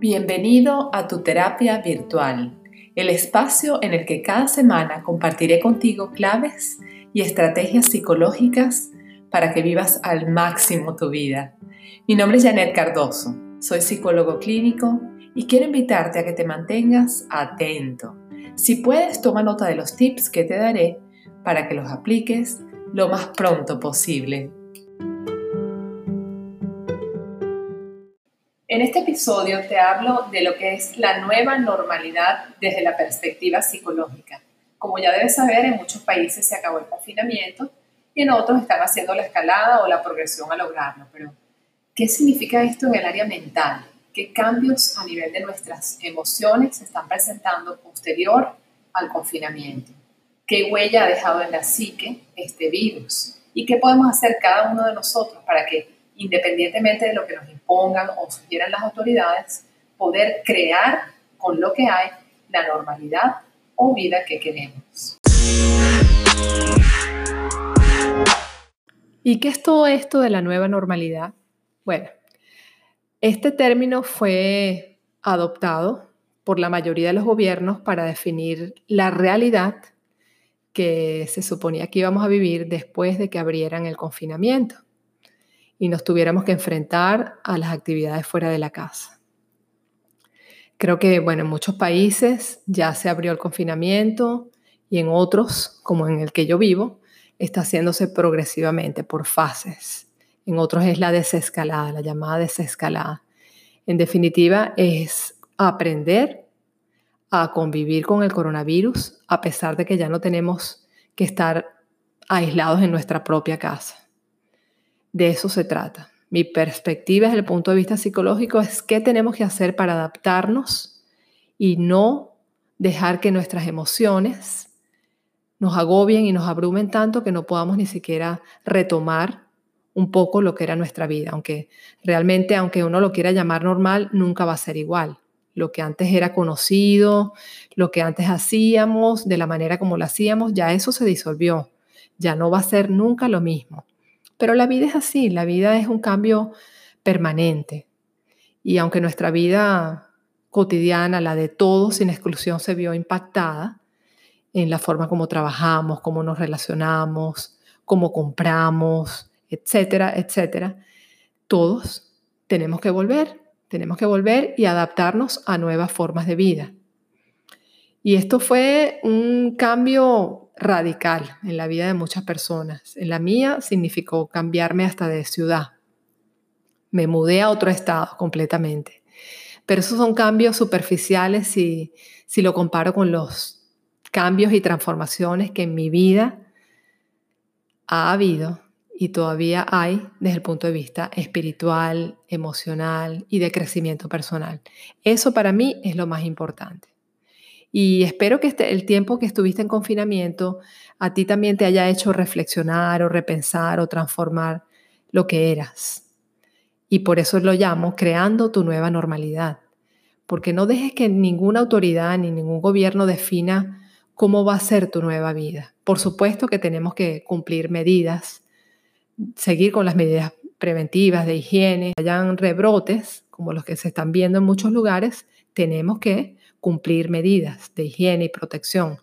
Bienvenido a tu terapia virtual, el espacio en el que cada semana compartiré contigo claves y estrategias psicológicas para que vivas al máximo tu vida. Mi nombre es Janet Cardoso, soy psicólogo clínico y quiero invitarte a que te mantengas atento. Si puedes, toma nota de los tips que te daré para que los apliques lo más pronto posible. En este episodio te hablo de lo que es la nueva normalidad desde la perspectiva psicológica. Como ya debes saber, en muchos países se acabó el confinamiento y en otros están haciendo la escalada o la progresión a lograrlo. Pero, ¿qué significa esto en el área mental? ¿Qué cambios a nivel de nuestras emociones se están presentando posterior al confinamiento? ¿Qué huella ha dejado en la psique este virus? ¿Y qué podemos hacer cada uno de nosotros para que independientemente de lo que nos impongan o sugieran las autoridades, poder crear con lo que hay la normalidad o vida que queremos. ¿Y qué es todo esto de la nueva normalidad? Bueno, este término fue adoptado por la mayoría de los gobiernos para definir la realidad que se suponía que íbamos a vivir después de que abrieran el confinamiento y nos tuviéramos que enfrentar a las actividades fuera de la casa. Creo que, bueno, en muchos países ya se abrió el confinamiento y en otros, como en el que yo vivo, está haciéndose progresivamente por fases. En otros es la desescalada, la llamada desescalada. En definitiva, es aprender a convivir con el coronavirus a pesar de que ya no tenemos que estar aislados en nuestra propia casa. De eso se trata. Mi perspectiva desde el punto de vista psicológico es qué tenemos que hacer para adaptarnos y no dejar que nuestras emociones nos agobien y nos abrumen tanto que no podamos ni siquiera retomar un poco lo que era nuestra vida, aunque realmente, aunque uno lo quiera llamar normal, nunca va a ser igual. Lo que antes era conocido, lo que antes hacíamos, de la manera como lo hacíamos, ya eso se disolvió. Ya no va a ser nunca lo mismo. Pero la vida es así, la vida es un cambio permanente. Y aunque nuestra vida cotidiana, la de todos sin exclusión, se vio impactada en la forma como trabajamos, cómo nos relacionamos, cómo compramos, etcétera, etcétera, todos tenemos que volver, tenemos que volver y adaptarnos a nuevas formas de vida. Y esto fue un cambio radical en la vida de muchas personas. En la mía significó cambiarme hasta de ciudad. Me mudé a otro estado completamente. Pero esos son cambios superficiales si, si lo comparo con los cambios y transformaciones que en mi vida ha habido y todavía hay desde el punto de vista espiritual, emocional y de crecimiento personal. Eso para mí es lo más importante. Y espero que este, el tiempo que estuviste en confinamiento a ti también te haya hecho reflexionar o repensar o transformar lo que eras. Y por eso lo llamo creando tu nueva normalidad. Porque no dejes que ninguna autoridad ni ningún gobierno defina cómo va a ser tu nueva vida. Por supuesto que tenemos que cumplir medidas, seguir con las medidas preventivas de higiene. Hayan rebrotes, como los que se están viendo en muchos lugares, tenemos que cumplir medidas de higiene y protección.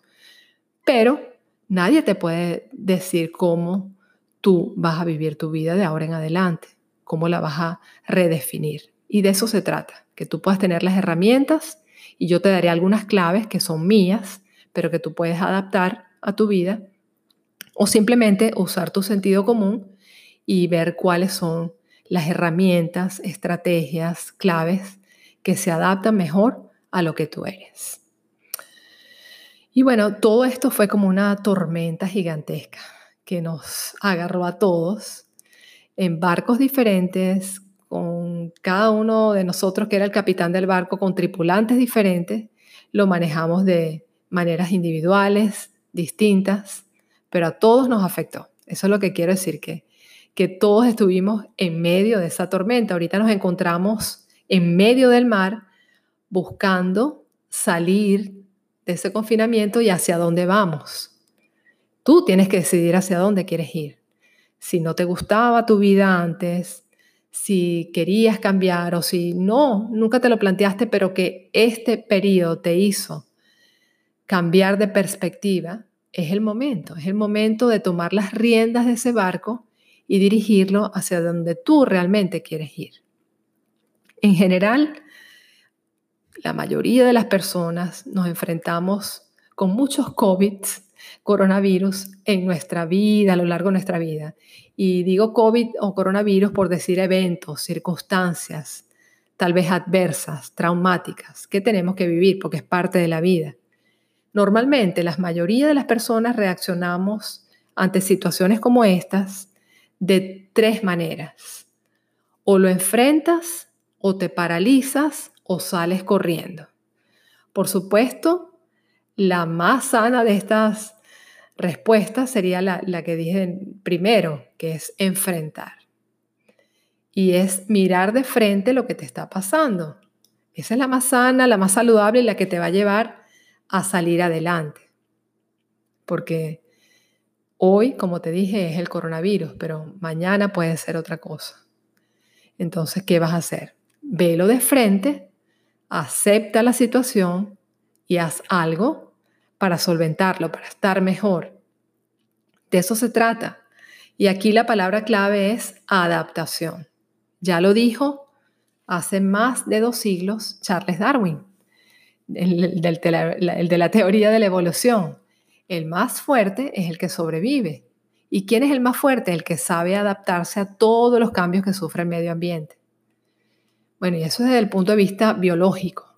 Pero nadie te puede decir cómo tú vas a vivir tu vida de ahora en adelante, cómo la vas a redefinir. Y de eso se trata, que tú puedas tener las herramientas y yo te daré algunas claves que son mías, pero que tú puedes adaptar a tu vida o simplemente usar tu sentido común y ver cuáles son las herramientas, estrategias, claves que se adaptan mejor a lo que tú eres. Y bueno, todo esto fue como una tormenta gigantesca que nos agarró a todos en barcos diferentes, con cada uno de nosotros que era el capitán del barco, con tripulantes diferentes, lo manejamos de maneras individuales, distintas, pero a todos nos afectó. Eso es lo que quiero decir, que, que todos estuvimos en medio de esa tormenta. Ahorita nos encontramos en medio del mar buscando salir de ese confinamiento y hacia dónde vamos. Tú tienes que decidir hacia dónde quieres ir. Si no te gustaba tu vida antes, si querías cambiar o si no, nunca te lo planteaste, pero que este periodo te hizo cambiar de perspectiva, es el momento, es el momento de tomar las riendas de ese barco y dirigirlo hacia donde tú realmente quieres ir. En general, la mayoría de las personas nos enfrentamos con muchos COVID, coronavirus en nuestra vida, a lo largo de nuestra vida. Y digo COVID o coronavirus por decir eventos, circunstancias, tal vez adversas, traumáticas, que tenemos que vivir porque es parte de la vida. Normalmente, la mayoría de las personas reaccionamos ante situaciones como estas de tres maneras. O lo enfrentas, o te paralizas, o sales corriendo. Por supuesto, la más sana de estas respuestas sería la, que dije primero, que es enfrentar. Y es mirar de frente lo que te está pasando. Esa es la más sana, la más saludable y la que te va a llevar a salir adelante. Porque hoy, como te dije, es el coronavirus, pero mañana puede ser otra cosa. Entonces, ¿qué vas a hacer? Velo de frente, acepta la situación y haz algo para solventarlo, para estar mejor. De eso se trata. Y aquí la palabra clave es adaptación. Ya lo dijo hace más de dos siglos Charles Darwin el, de la teoría de la evolución. El más fuerte es el que sobrevive. ¿Y quién es el más fuerte? El que sabe adaptarse a todos los cambios que sufre el medio ambiente. Bueno, y eso desde el punto de vista biológico.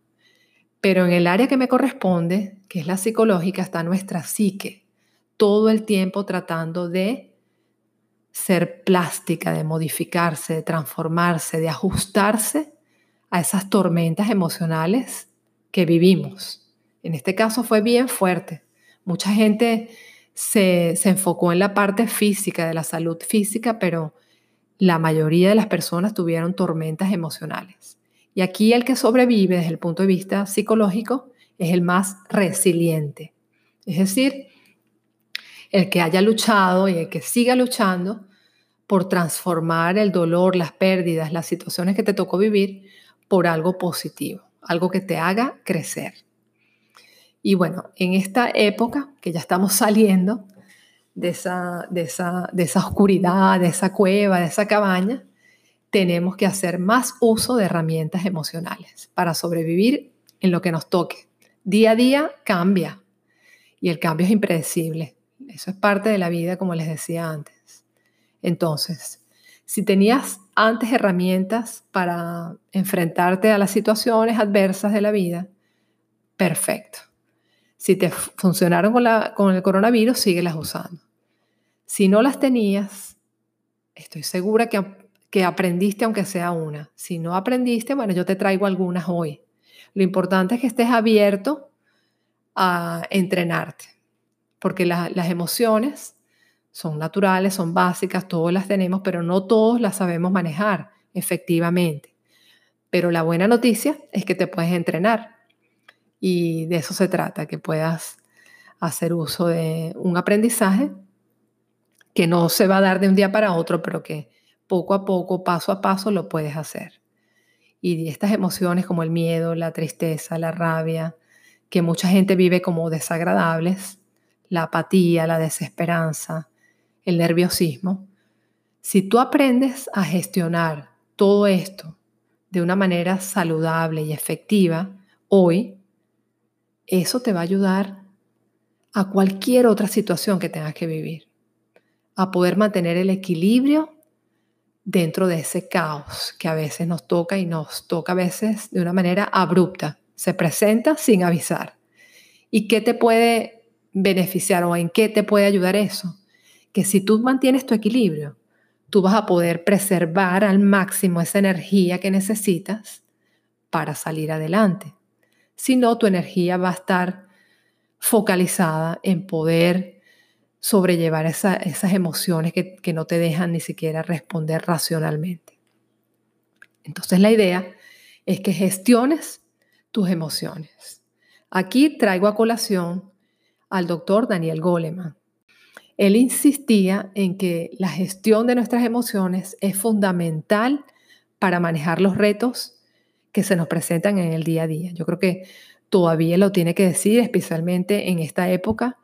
Pero en el área que me corresponde, que es la psicológica, está nuestra psique, todo el tiempo tratando de ser plástica, de modificarse, de transformarse, de ajustarse a esas tormentas emocionales que vivimos. En este caso fue bien fuerte. Mucha gente se, enfocó en la parte física, de la salud física, pero la mayoría de las personas tuvieron tormentas emocionales. Y aquí el que sobrevive desde el punto de vista psicológico es el más resiliente. Es decir, el que haya luchado y el que siga luchando por transformar el dolor, las pérdidas, las situaciones que te tocó vivir por algo positivo algo que te haga crecer. Y bueno, en esta época que ya estamos saliendo de esa, de esa, de esa oscuridad, de esa cueva, de esa cabaña, tenemos que hacer más uso de herramientas emocionales para sobrevivir en lo que nos toque. Día a día cambia y el cambio es impredecible. Eso es parte de la vida, como les decía antes. Entonces, si tenías antes herramientas para enfrentarte a las situaciones adversas de la vida, perfecto. Si te funcionaron con, el coronavirus, síguelas usando. Si no las tenías, estoy segura que, aprendiste aunque sea una. Si no aprendiste, bueno, yo te traigo algunas hoy. Lo importante es que estés abierto a entrenarte, porque las emociones son naturales, son básicas, todas las tenemos, pero no todos las sabemos manejar efectivamente. Pero la buena noticia es que te puedes entrenar y de eso se trata, que puedas hacer uso de un aprendizaje que no se va a dar de un día para otro, pero que poco a poco, paso a paso, lo puedes hacer. Y estas emociones como el miedo, la tristeza, la rabia, que mucha gente vive como desagradables, la apatía, la desesperanza, el nerviosismo, si tú aprendes a gestionar todo esto de una manera saludable y efectiva hoy, eso te va a ayudar a cualquier otra situación que tengas que vivir, a poder mantener el equilibrio dentro de ese caos que a veces nos toca y nos toca a veces de una manera abrupta, se presenta sin avisar. ¿Y qué te puede beneficiar o en qué te puede ayudar eso? que si tú mantienes tu equilibrio, tú vas a poder preservar al máximo esa energía que necesitas para salir adelante. Si no, tu energía va a estar focalizada en poder sobrellevar esas emociones que, que no te dejan ni siquiera responder racionalmente. Entonces la idea es que gestiones tus emociones. Aquí traigo a colación al doctor Daniel Goleman, él insistía en que la gestión de nuestras emociones es fundamental para manejar los retos que se nos presentan en el día a día. Yo creo que todavía lo tiene que decir, especialmente en esta época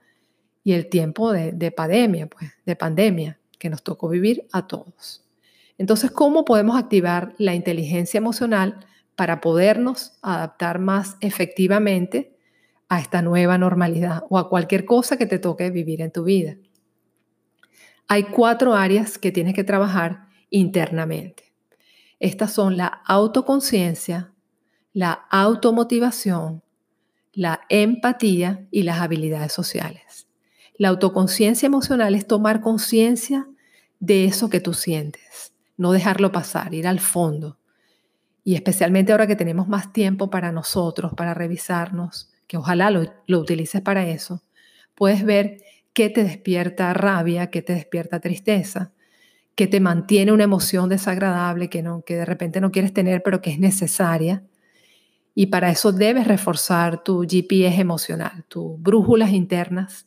y el tiempo de, de pandemia, pues, de pandemia que nos tocó vivir a todos. Entonces, ¿cómo podemos activar la inteligencia emocional para podernos adaptar más efectivamente a esta nueva normalidad o a cualquier cosa que te toque vivir en tu vida? Hay cuatro áreas que tienes que trabajar internamente. Estas son la autoconciencia, la automotivación, la empatía y las habilidades sociales. La autoconciencia emocional es tomar conciencia de eso que tú sientes, no dejarlo pasar, ir al fondo. Y especialmente ahora que tenemos más tiempo para nosotros, para revisarnos, que ojalá lo, utilices para eso, puedes ver qué te despierta rabia, qué te despierta tristeza, qué te mantiene una emoción desagradable que, no, que de repente no quieres tener, pero que es necesaria. Y para eso debes reforzar tu GPS emocional, tus brújulas internas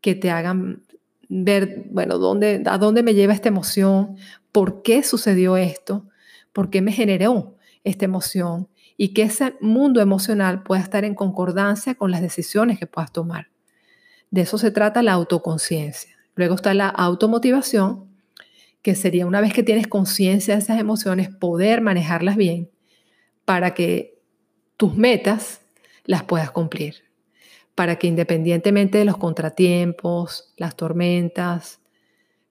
que te hagan ver, bueno, dónde, a dónde me lleva esta emoción, por qué sucedió esto, por qué me generó esta emoción y que ese mundo emocional pueda estar en concordancia con las decisiones que puedas tomar. De eso se trata la autoconciencia. Luego está la automotivación, que sería una vez que tienes conciencia de esas emociones, poder manejarlas bien para que tus metas las puedas cumplir para que independientemente de los contratiempos, las tormentas,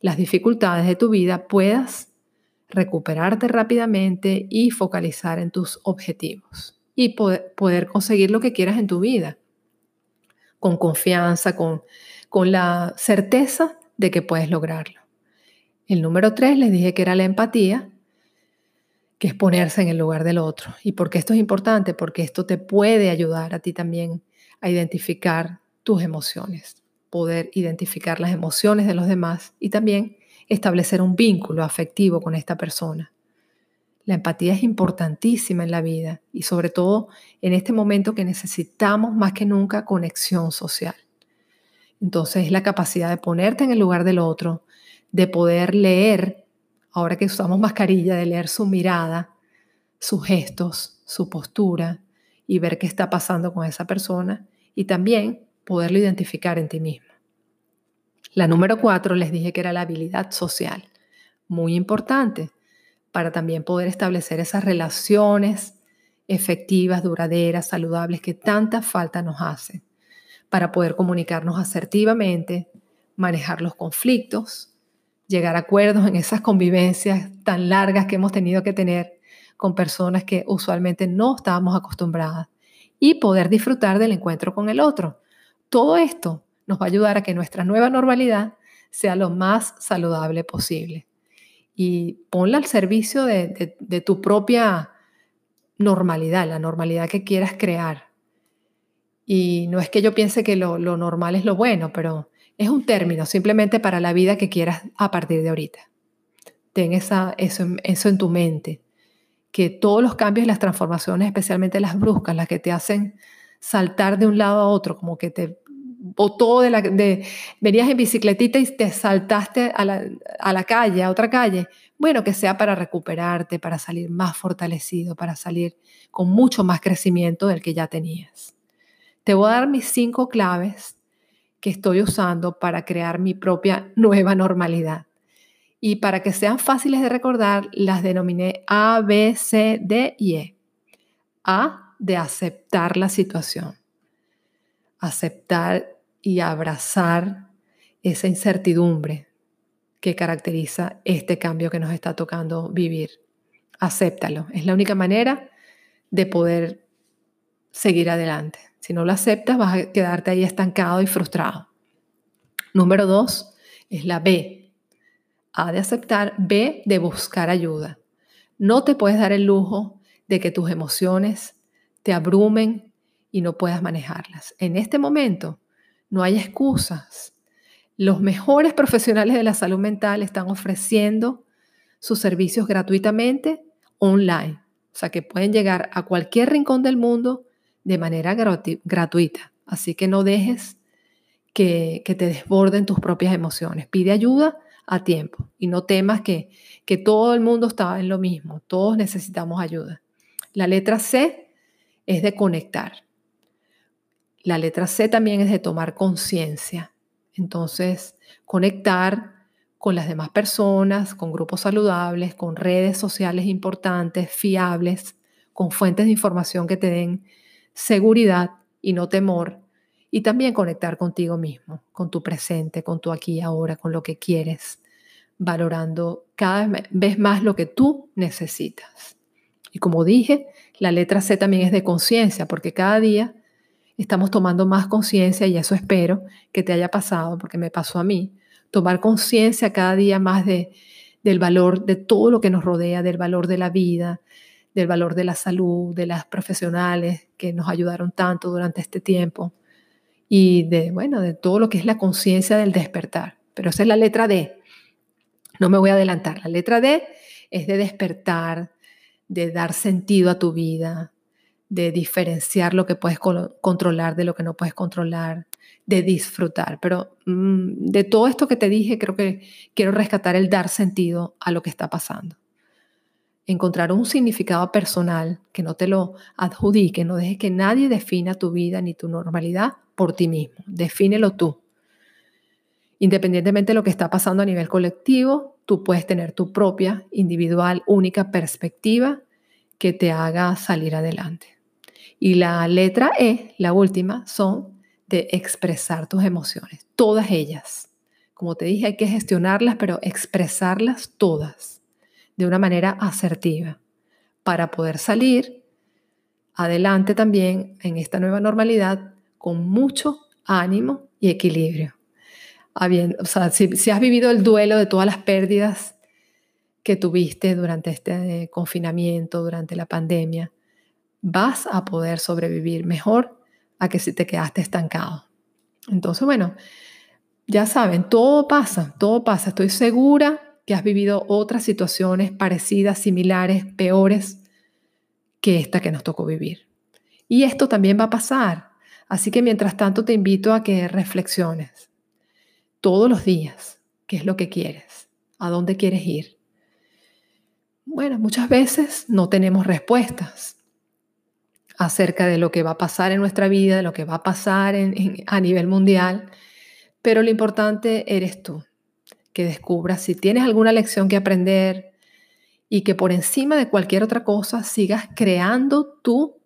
las dificultades de tu vida, puedas recuperarte rápidamente y focalizar en tus objetivos y poder, conseguir lo que quieras en tu vida con confianza, con, con la certeza de que puedes lograrlo. El número tres les dije que era la empatía, que es ponerse en el lugar del otro. ¿Y por qué esto es importante? Porque esto te puede ayudar a ti también a identificar tus emociones, poder identificar las emociones de los demás y también establecer un vínculo afectivo con esta persona. La empatía es importantísima en la vida y sobre todo en este momento que necesitamos más que nunca conexión social. Entonces es la capacidad de ponerte en el lugar del otro, de poder leer, ahora que usamos mascarilla, de leer su mirada, sus gestos, su postura y ver qué está pasando con esa persona y también poderlo identificar en ti mismo. La número cuatro les dije que era la habilidad social, muy importante para también poder establecer esas relaciones efectivas, duraderas, saludables que tanta falta nos hacen, para poder comunicarnos asertivamente, manejar los conflictos, llegar a acuerdos en esas convivencias tan largas que hemos tenido que tener con personas que usualmente no estábamos acostumbradas y poder disfrutar del encuentro con el otro. Todo esto nos va a ayudar a que nuestra nueva normalidad sea lo más saludable posible. Y ponla al servicio de, tu propia normalidad, la normalidad que quieras crear. Y no es que yo piense que lo, normal es lo bueno, pero es un término simplemente para la vida que quieras a partir de ahorita. Ten esa, eso, eso en tu mente que todos los cambios y las transformaciones, especialmente las bruscas, las que te hacen saltar de un lado a otro, como que te botó de la... De, venías en bicicletita y te saltaste a la, a la calle, a otra calle. Bueno, que sea para recuperarte, para salir más fortalecido, para salir con mucho más crecimiento del que ya tenías. Te voy a dar mis cinco claves que estoy usando para crear mi propia nueva normalidad. Y para que sean fáciles de recordar, las denominé A, B, C, D y E. A, de aceptar la situación. Aceptar y abrazar esa incertidumbre que caracteriza este cambio que nos está tocando vivir. Acéptalo. Es la única manera de poder seguir adelante. Si no lo aceptas, vas a quedarte ahí estancado y frustrado. Número dos es la B, a de aceptar, B de buscar ayuda. No te puedes dar el lujo de que tus emociones te abrumen y no puedas manejarlas. En este momento no hay excusas. Los mejores profesionales de la salud mental están ofreciendo sus servicios gratuitamente online. O sea que pueden llegar a cualquier rincón del mundo de manera gratuita. Así que no dejes que, que te desborden tus propias emociones. Pide ayuda a tiempo y no temas que, que todo el mundo está en lo mismo, todos necesitamos ayuda. La letra C es de conectar. La letra C también es de tomar conciencia. Entonces, conectar con las demás personas, con grupos saludables, con redes sociales importantes, fiables, con fuentes de información que te den seguridad y no temor. Y también conectar contigo mismo, con tu presente, con tu aquí y ahora, con lo que quieres, valorando cada vez más lo que tú necesitas. Y como dije, la letra C también es de conciencia, porque cada día estamos tomando más conciencia y eso espero que te haya pasado, porque me pasó a mí, tomar conciencia cada día más de, del valor de todo lo que nos rodea, del valor de la vida, del valor de la salud, de las profesionales que nos ayudaron tanto durante este tiempo y de, bueno, de todo lo que es la conciencia del despertar. Pero esa es la letra D. No me voy a adelantar. La letra D es de despertar, de dar sentido a tu vida, de diferenciar lo que puedes controlar de lo que no puedes controlar, de disfrutar. Pero mm, de todo esto que te dije, creo que quiero rescatar el dar sentido a lo que está pasando. Encontrar un significado personal que no te lo adjudique, no dejes que nadie defina tu vida ni tu normalidad por ti mismo. Defínelo tú. Independientemente de lo que está pasando a nivel colectivo, tú puedes tener tu propia, individual, única perspectiva que te haga salir adelante. Y la letra E, la última, son de expresar tus emociones, todas ellas. Como te dije, hay que gestionarlas, pero expresarlas todas de una manera asertiva para poder salir adelante también en esta nueva normalidad con mucho ánimo y equilibrio. o sea, si, si has vivido el duelo de todas las pérdidas que tuviste durante este confinamiento, durante la pandemia, vas a poder sobrevivir mejor a que si te quedaste estancado. Entonces, bueno, ya saben, todo pasa, todo pasa. Estoy segura que has vivido otras situaciones parecidas, similares, peores que esta que nos tocó vivir. Y esto también va a pasar. Así que mientras tanto te invito a que reflexiones todos los días qué es lo que quieres, a dónde quieres ir. Bueno, muchas veces no tenemos respuestas acerca de lo que va a pasar en nuestra vida, de lo que va a pasar a nivel mundial, pero lo importante eres tú, que descubras si tienes alguna lección que aprender y que por encima de cualquier otra cosa sigas creando tu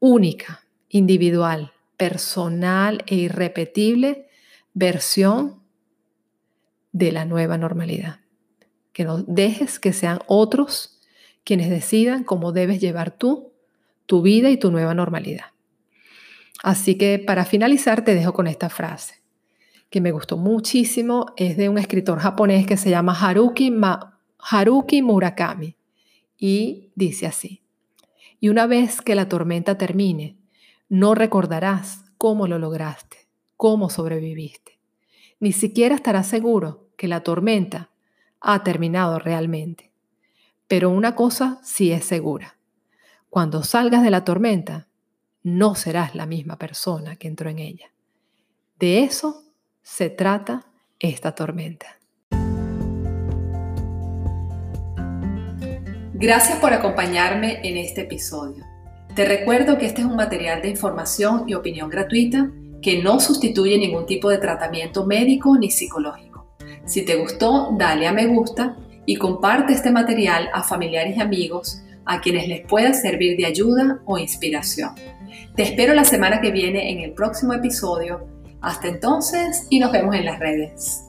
única, individual, personal e irrepetible versión de la nueva normalidad. Que no dejes que sean otros quienes decidan cómo debes llevar tú tu vida y tu nueva normalidad. Así que para finalizar te dejo con esta frase que me gustó muchísimo. Es de un escritor japonés que se llama Haruki, Haruki Murakami y dice así. Y una vez que la tormenta termine, no recordarás cómo lo lograste, cómo sobreviviste. Ni siquiera estarás seguro que la tormenta ha terminado realmente. Pero una cosa sí es segura cuando salgas de la tormenta, no serás la misma persona que entró en ella. De eso se trata esta tormenta. Gracias por acompañarme en este episodio. Te recuerdo que este es un material de información y opinión gratuita que no sustituye ningún tipo de tratamiento médico ni psicológico. Si te gustó, dale a me gusta y comparte este material a familiares y amigos a quienes les pueda servir de ayuda o inspiración. Te espero la semana que viene en el próximo episodio. Hasta entonces y nos vemos en las redes.